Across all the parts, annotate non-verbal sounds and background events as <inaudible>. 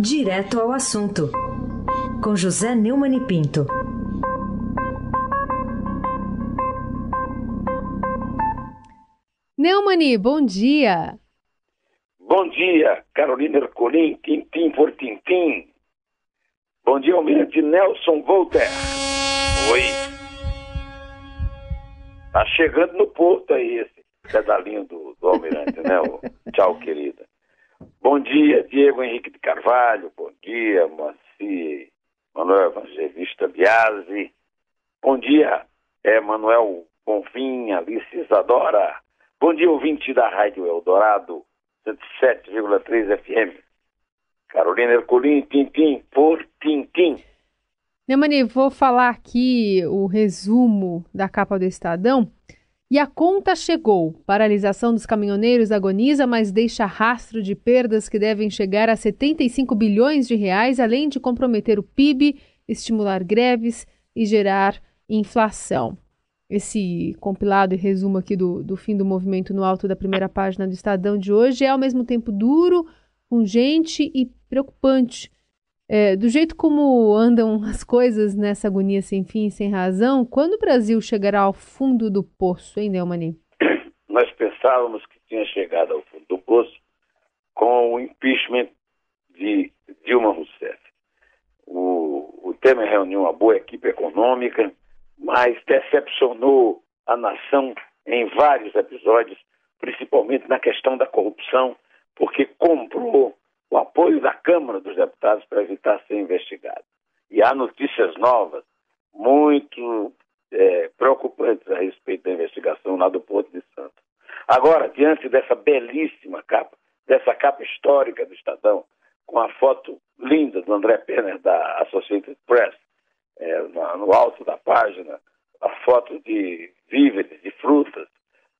Direto ao assunto, com José Neumann e Pinto. Neumani, bom dia. Bom dia, Carolina Ercolim, tintim por tintim. Bom dia, Almirante Nelson Volter. Oi. Tá chegando no porto aí esse pedalinho do, do Almirante, né? <laughs> Tchau, querida. Bom dia, Diego Henrique de Carvalho. Bom dia, Moacir Manuel Evangelista Biasi. Bom dia, é, Manuel Bonfim, Alice Isadora. Bom dia, ouvinte da Rádio Eldorado, 107,3 FM. Carolina Herculin, Tintim por Tintim. Neumani, vou falar aqui o resumo da capa do Estadão. E a conta chegou. Paralisação dos caminhoneiros agoniza, mas deixa rastro de perdas que devem chegar a 75 bilhões de reais, além de comprometer o PIB, estimular greves e gerar inflação esse compilado e resumo aqui do, do fim do movimento no alto da primeira página do Estadão de hoje é ao mesmo tempo duro, pungente e preocupante. É, do jeito como andam as coisas nessa agonia sem fim e sem razão, quando o Brasil chegará ao fundo do poço, hein, Neumann? <clears throat> Nós pensávamos que tinha chegado ao fundo do poço com o impeachment de Dilma Rousseff. O, o Temer reuniu uma boa equipe econômica, mas decepcionou a nação em vários episódios, principalmente na questão da corrupção, porque comprou o apoio da Câmara dos Deputados para evitar ser investigado. E há notícias novas, muito é, preocupantes a respeito da investigação lá do Porto de Santos. Agora, diante dessa belíssima capa, dessa capa histórica do Estadão, com a foto linda do André Penner da Associated Press, é, no alto da página a foto de víveres, de frutas,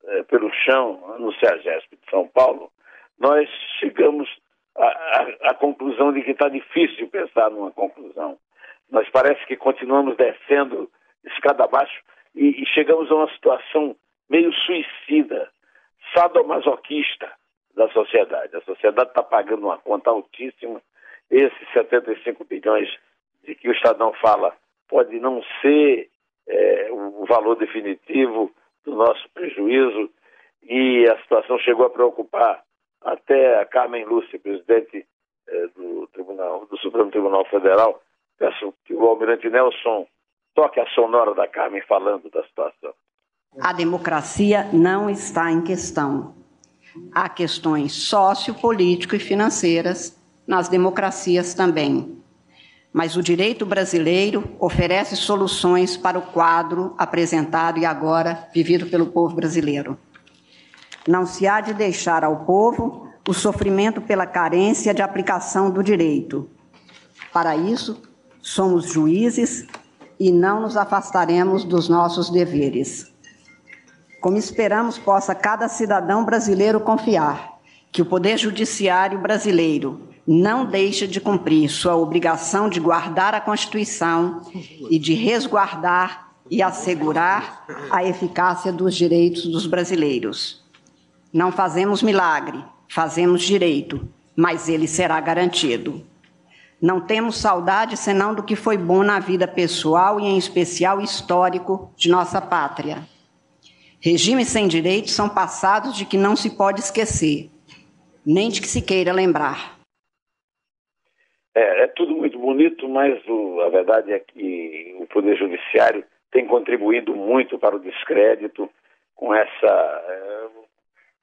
é, pelo chão, no CEAGESP de São Paulo, nós chegamos à, à conclusão de que está difícil pensar numa conclusão. Nós parece que continuamos descendo escada abaixo e, e chegamos a uma situação meio suicida, sadomasoquista da sociedade. A sociedade está pagando uma conta altíssima. Esses 75 bilhões de que o Estadão fala pode não ser é, o valor definitivo do nosso prejuízo e a situação chegou a preocupar até a Carmen Lúcia, presidente é, do, Tribunal, do Supremo Tribunal Federal. Peço que o almirante Nelson toque a sonora da Carmen falando da situação. A democracia não está em questão. Há questões sociopolítico e financeiras nas democracias também mas o direito brasileiro oferece soluções para o quadro apresentado e agora vivido pelo povo brasileiro. Não se há de deixar ao povo o sofrimento pela carência de aplicação do direito. Para isso, somos juízes e não nos afastaremos dos nossos deveres. Como esperamos possa cada cidadão brasileiro confiar que o Poder Judiciário brasileiro não deixa de cumprir sua obrigação de guardar a Constituição e de resguardar e assegurar a eficácia dos direitos dos brasileiros. Não fazemos milagre, fazemos direito, mas ele será garantido. Não temos saudade senão do que foi bom na vida pessoal e, em especial, histórico de nossa pátria. Regimes sem direitos são passados de que não se pode esquecer, nem de que se queira lembrar. É, é tudo muito bonito, mas o, a verdade é que o Poder Judiciário tem contribuído muito para o descrédito com essa, é,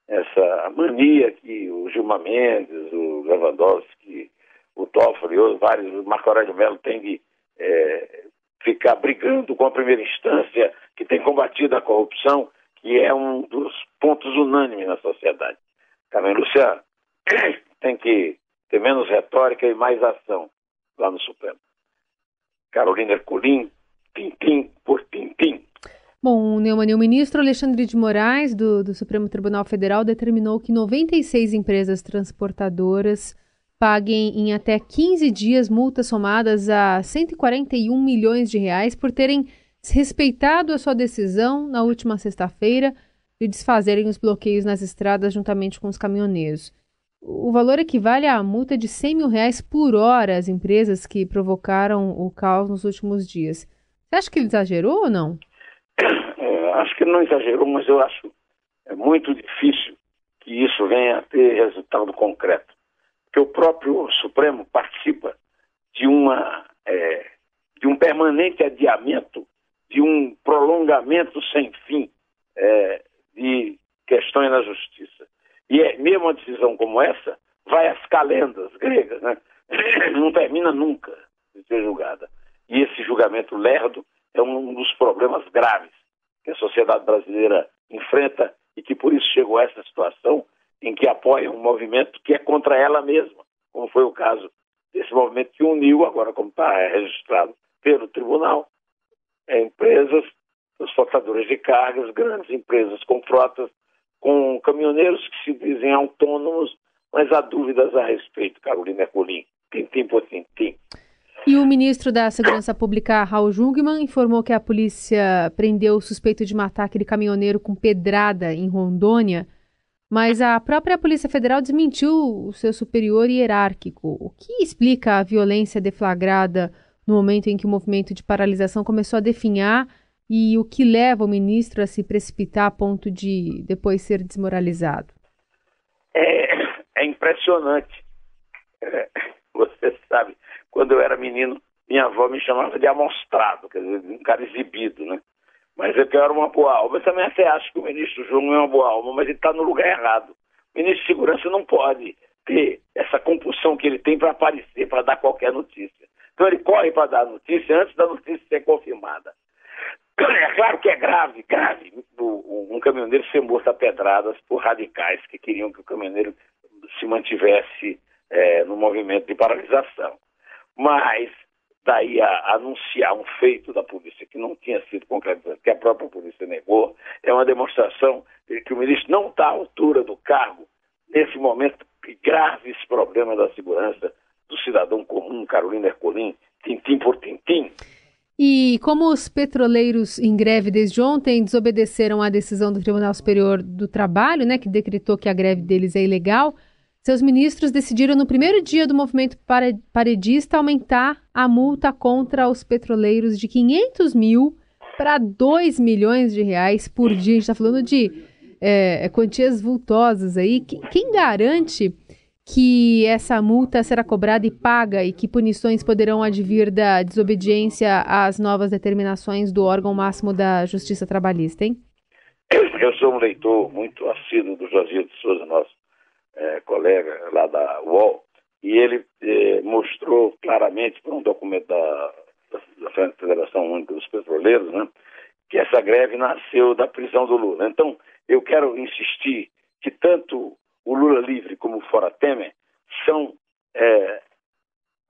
essa mania que o Gilmar Mendes, o Lewandowski, o Toffoli, os vários, o Marco Aurélio Mello tem de é, ficar brigando com a primeira instância, que tem combatido a corrupção, que é um dos pontos unânimes na sociedade. Carmen Luciano <coughs> tem que ter menos retórica e mais ação lá no Supremo. Carolina Ercolim, tintim por tintim. Bom, Neumann, o ministro Alexandre de Moraes, do, do Supremo Tribunal Federal, determinou que 96 empresas transportadoras paguem em até 15 dias multas somadas a 141 milhões de reais por terem desrespeitado a sua decisão na última sexta-feira de desfazerem os bloqueios nas estradas juntamente com os caminhoneiros. o valor equivale a multa de 100 mil reais por hora às empresas que provocaram o caos nos últimos dias. Você acha que ele exagerou ou não? <coughs> É, acho que não exagerou, mas eu acho é muito difícil que isso venha a ter resultado concreto. Porque o próprio Supremo participa de, uma, é, de um permanente adiamento, de um prolongamento sem fim é, de questões na justiça. E é, mesmo uma decisão como essa vai às calendas gregas, né? <coughs> não termina nunca de ser julgada. E esse julgamento lerdo é um dos problemas graves que a sociedade brasileira enfrenta e que por isso chegou a essa situação em que apoia um movimento que é contra ela mesma, como foi o caso desse movimento que uniu, agora como está registrado pelo tribunal, é, empresas, transportadoras de cargas, grandes empresas com frotas, com caminhoneiros que se dizem autônomos, mas há dúvidas a respeito, Carolina Ercolim, tintim por tintim. E o ministro da Segurança Pública, Raul Jungmann, informou que a polícia prendeu o suspeito de matar aquele caminhoneiro com pedrada em Rondônia, mas a própria Polícia Federal desmentiu o seu superior hierárquico. O que explica a violência deflagrada no momento em que o movimento de paralisação começou a definhar e o que leva o ministro a se precipitar a ponto de depois ser desmoralizado? É, é impressionante. É, você sabe, quando eu era menino, minha avó me chamava de amostrado, quer dizer, um cara exibido, né? Mas eu quero uma boa alma. Eu também até acho que o ministro João é uma boa alma, mas ele está no lugar errado. O ministro de Segurança não pode ter essa compulsão que ele tem para aparecer, para dar qualquer notícia. Então ele corre para dar notícia antes da notícia ser confirmada. É claro que é grave, grave, um caminhoneiro ser morto a pedradas por radicais que queriam que o caminhoneiro se mantivesse é, no movimento de paralisação. Mas daí a anunciar um feito da polícia que não tinha sido concretizado, que a própria polícia negou, é uma demonstração de que o ministro não está à altura do cargo nesse momento de graves problemas da segurança do cidadão comum, Carolina Ercolim, tintim por tintim. E como os petroleiros em greve desde ontem desobedeceram à decisão do Tribunal Superior do Trabalho, né, que decretou que a greve deles é ilegal, seus ministros decidiram, no primeiro dia do movimento paredista, aumentar a multa contra os petroleiros de 500 mil para 2 milhões de reais por dia. A gente está falando de é, quantias vultosas aí. Quem garante que essa multa será cobrada e paga e que punições poderão advir da desobediência às novas determinações do órgão máximo da Justiça Trabalhista, hein? Eu sou um leitor muito assíduo do José de Souza, nosso é, colega lá da UOL, e ele é, mostrou claramente, por um documento da, da Federação Única dos Petroleiros, né, que essa greve nasceu da prisão do Lula. Então, eu quero insistir que tanto o Lula livre como o Fora Temer são é,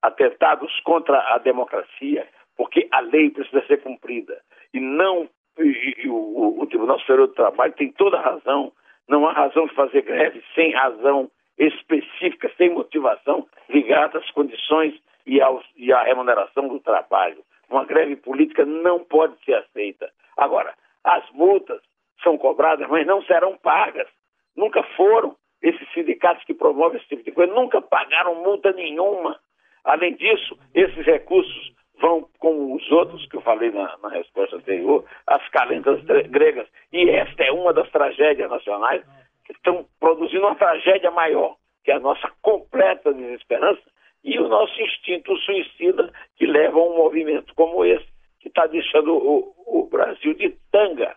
atentados contra a democracia, porque a lei precisa ser cumprida. E não e, e o, o Tribunal Superior do Trabalho tem toda a razão não há razão de fazer greve sem razão específica, sem motivação ligada às condições e, aos, e à remuneração do trabalho. Uma greve política não pode ser aceita. Agora, as multas são cobradas, mas não serão pagas. Nunca foram. Esses sindicatos que promovem esse tipo de coisa nunca pagaram multa nenhuma. Além disso, esses recursos vão, como os outros que eu falei na, na resposta anterior, as calendas gregas. E esta é uma das tragédias nacionais que estão produzindo uma tragédia maior, que é a nossa completa desesperança e o nosso instinto suicida que leva a um movimento como esse, que está deixando o, o, Brasil de tanga,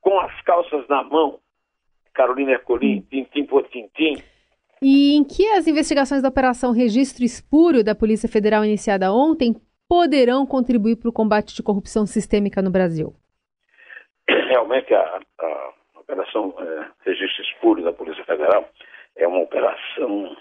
com as calças na mão. Carolina Ercolim, tintim por tintim. E em que as investigações da Operação Registro Espúrio da Polícia Federal iniciada ontem poderão contribuir para o combate de corrupção sistêmica no Brasil? Realmente, a, a Operação é, Registro Espúrio da Polícia Federal é uma operação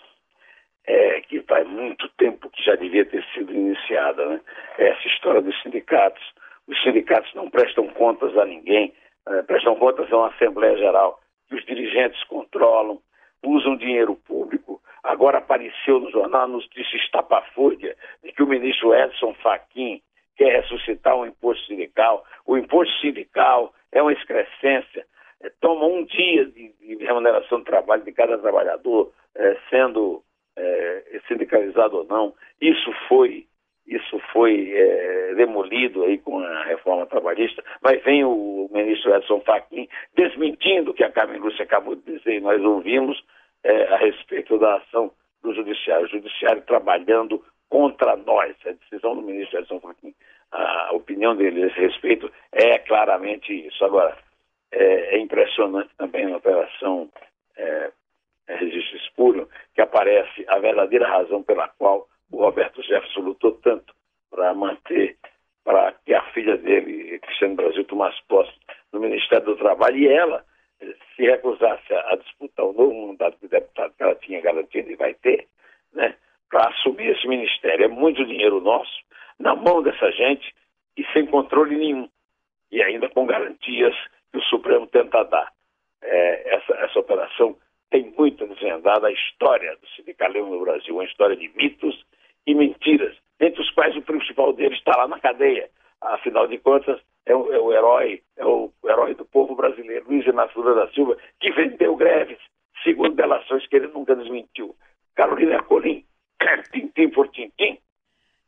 é, que faz muito tempo que já devia ter sido iniciada. Né? Essa história dos sindicatos. Os sindicatos não prestam contas a ninguém, é, prestam contas a uma Assembleia Geral que os dirigentes controlam, usam dinheiro público Agora apareceu no jornal a notícia estapafúrdia de que o ministro Edson Fachin quer ressuscitar o imposto sindical. O imposto sindical é uma excrescência, é, toma um dia de, de, remuneração do trabalho de cada trabalhador, é, sendo é, sindicalizado ou não. Isso foi isso foi é, demolido aí com a reforma trabalhista, mas vem o ministro Edson Fachin desmentindo o que a Carmen Lúcia acabou de dizer. Nós ouvimos é, a respeito da ação do Judiciário. O Judiciário trabalhando contra nós. A decisão do ministro Edson Fachin, a opinião dele a esse respeito é claramente isso. Agora, é, é impressionante também na operação é, é Registro Espúrio que aparece a verdadeira razão pela qual o Roberto Jefferson lutou tanto para manter, para que a filha dele, Cristiano Brasil, tomasse posse no Ministério do Trabalho e ela se recusasse a, a disputar o novo mandato de deputado que ela tinha garantido e vai ter, né, para assumir esse ministério. É muito dinheiro nosso na mão dessa gente e sem controle nenhum. E ainda com garantias que o Supremo tenta dar. É, essa, essa operação tem muito desvendado a história do sindicalismo no Brasil, uma história de mitos e mentiras, entre os quais o principal deles está lá na cadeia. Afinal de contas, é o, é o herói, é o, o, herói do povo brasileiro, Luiz Inácio Lula da Silva, que vendeu greves, segundo delações que ele nunca desmentiu. Carolina Colim, tintim por tintim.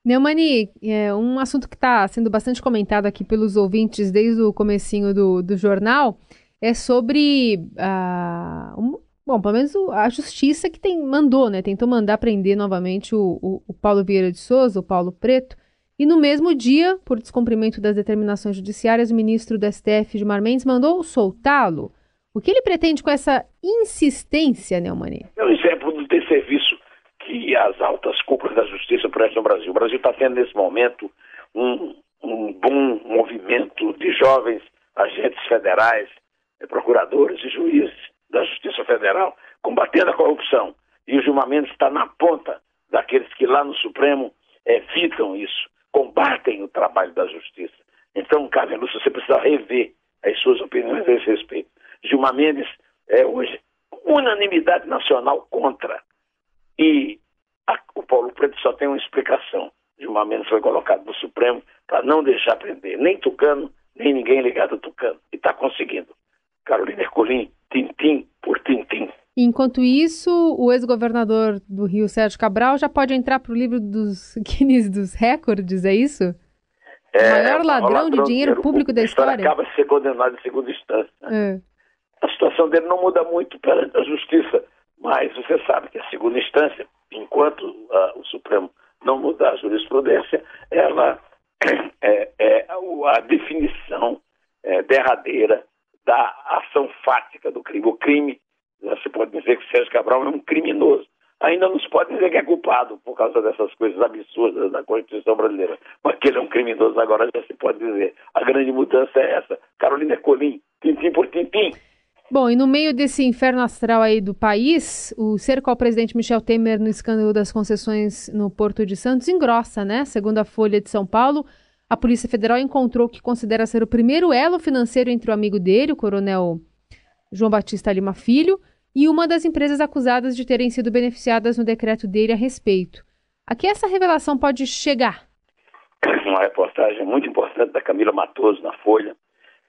Neumani, é um assunto que está sendo bastante comentado aqui pelos ouvintes desde o comecinho do, do jornal é sobre uh, um, Bom, pelo menos a justiça que tem, mandou, né? Tentou mandar prender novamente o, o, o Paulo Vieira de Souza, o Paulo Preto. E no mesmo dia, por descumprimento das determinações judiciárias, o ministro do STF, Gilmar Mendes, mandou soltá-lo. O que ele pretende com essa insistência, Neumani? É um exemplo do desserviço que as altas cúpulas da justiça prestam no Brasil. O Brasil está tendo, nesse momento, um, um bom movimento de jovens agentes federais, procuradores e juízes da Justiça Federal combatendo a corrupção. E o Gilmar Mendes está na ponta daqueles que lá no Supremo evitam isso, combatem o trabalho da Justiça. Então, Carmen Lúcia, você precisa rever as suas opiniões a esse respeito. Gilmar Mendes é hoje unanimidade nacional contra. E a, o Paulo Preto só tem uma explicação. Gilmar Mendes foi colocado no Supremo para não deixar prender nem Tucano, nem ninguém ligado a Tucano. E está conseguindo. Carolina Ercolim tintim por tintim. Enquanto isso, o ex-governador do Rio, Sérgio Cabral, já pode entrar para o livro dos <laughs> Guinness dos Recordes, é isso? É, o maior ladrão, ladrão de dinheiro público da história. acaba de ser condenado em segunda instância. É. A situação dele não muda muito perante a justiça, mas você sabe que a segunda instância, enquanto uh, o Supremo não mudar a jurisprudência, ela é, é a definição é, derradeira da ação fática do crime. O crime, você pode dizer que Sérgio Cabral é um criminoso. Ainda não se pode dizer que é culpado por causa dessas coisas absurdas da Constituição brasileira. Mas que ele é um criminoso agora já se pode dizer. A grande mudança é essa. Carolina Colim, tintim por tintim. Bom, e no meio desse inferno astral aí do país, o cerco ao presidente Michel Temer no escândalo das concessões no Porto de Santos engrossa, né? Segundo a Folha de São Paulo, a Polícia Federal encontrou o que considera ser o primeiro elo financeiro entre o amigo dele, o coronel João Batista Lima Filho, e uma das empresas acusadas de terem sido beneficiadas no decreto dele a respeito. A que essa revelação pode chegar? Uma reportagem muito importante da Camila Matoso na Folha,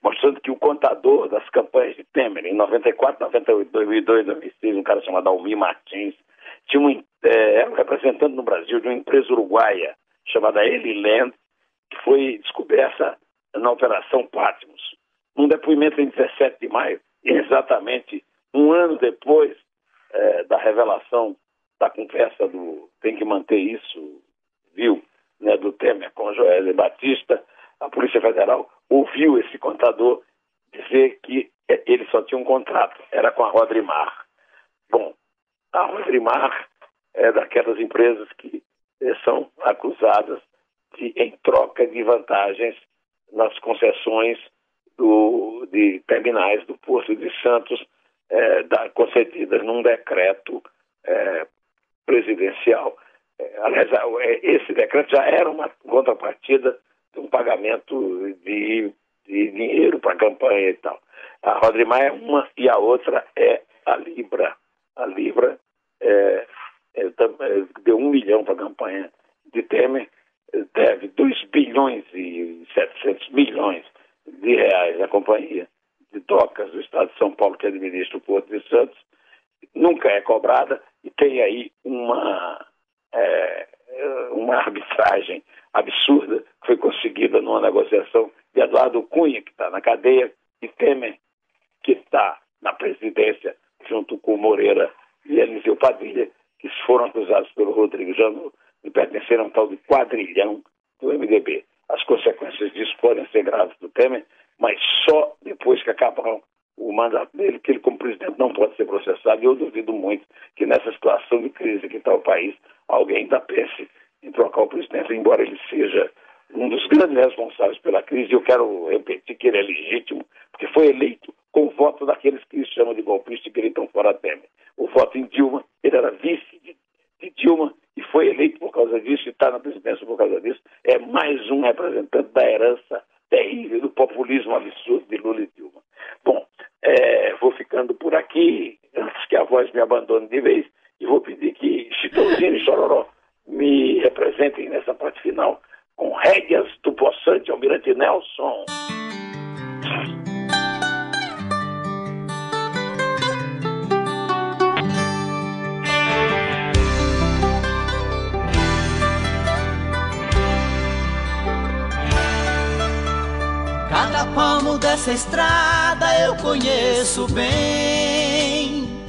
mostrando que o contador das campanhas de Temer, em 94, 98, 2002, 2006, um cara chamado Almir Martins, tinha um, é, era um representante no Brasil de uma empresa uruguaia chamada Eliland, que foi descoberta na Operação Patmos. Um depoimento em 17 de maio, exatamente um ano depois é, da revelação da conversa do tem que manter isso, viu, né, do Temer com Joel Batista, a Polícia Federal ouviu esse contador dizer que ele só tinha um contrato, era com a Rodrimar. Bom, a Rodrimar é daquelas empresas que eh, são acusadas de, em troca de vantagens nas concessões do, de terminais do Porto de Santos, é, da, concedidas num decreto é, presidencial. É, aliás, é, esse decreto já era uma contrapartida de um pagamento de, de dinheiro para a campanha e tal. A Rodrimar é uma e a outra é a Libra. A Libra é, é, deu um milhão para a campanha de Temer deve 2 bilhões e 700 milhões de reais à companhia de docas do Estado de São Paulo, que administra o Porto de Santos, nunca é cobrada e tem aí uma, é, uma arbitragem absurda que foi conseguida numa negociação de Eduardo Cunha, que está na cadeia, e Temer, que está na presidência, junto com Moreira e Eliseu Padilha, que foram acusados pelo Rodrigo Janot de pertencer a um tal de quadrilhão do MDB. As consequências disso podem ser graves do Temer, mas só depois que acabar o mandato dele, que ele, como presidente, não pode ser processado. E eu duvido muito que nessa situação de crise que está o país, alguém ainda pense em trocar o presidente, embora ele seja um dos grandes responsáveis pela crise. Eu quero repetir que ele é legítimo, porque foi eleito com o voto daqueles que chamam de golpista e gritam fora Temer. O voto em Dilma, ele era vice de, de Dilma e foi eleito por causa disso e está na presidência por causa disso. É mais um representante da herança terrível do populismo absurdo Cada palmo dessa estrada eu conheço bem.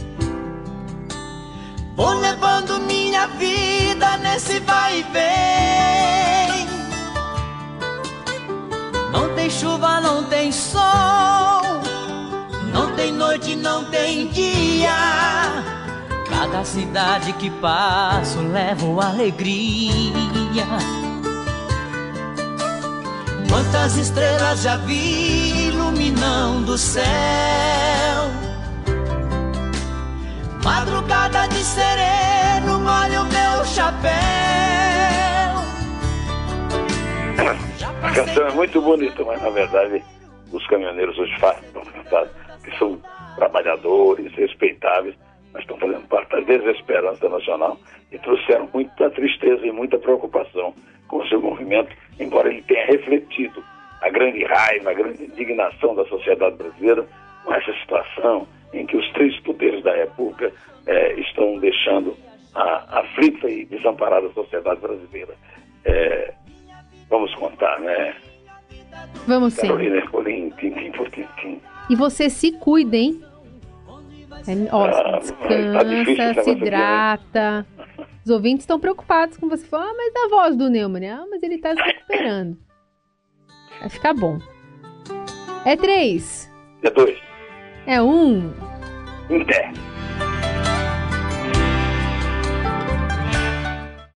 Vou levando minha vida nesse vai e vem. Não tem chuva, não tem sol. Não tem noite, não tem dia. Cada cidade que passo levo alegria. Quantas estrelas já vi iluminando o céu. Madrugada de sereno, molha o meu chapéu. A canção é muito bonita, mas na verdade os caminhoneiros hoje fazem, que são trabalhadores, respeitáveis, mas estão fazendo parte da desesperança nacional e trouxeram muita tristeza e muita preocupação com o seu movimento, embora ele tenha refletido a grande raiva, a grande indignação da sociedade brasileira com essa situação em que os três poderes da República eh, estão deixando a aflita e desamparada sociedade brasileira. Eh, vamos contar, né? Vamos sim. Carolina Ercolim, tintim por tintim. E você se cuida, hein? É, ó, Ah, descansa, tá difícil se negócio aqui, né? hidrata. Os ouvintes estão preocupados com você. Falam, ah, mas a voz do Neumann. Ah, mas ele tá se recuperando. Vai ficar bom. É três. É dois. É um. Inter.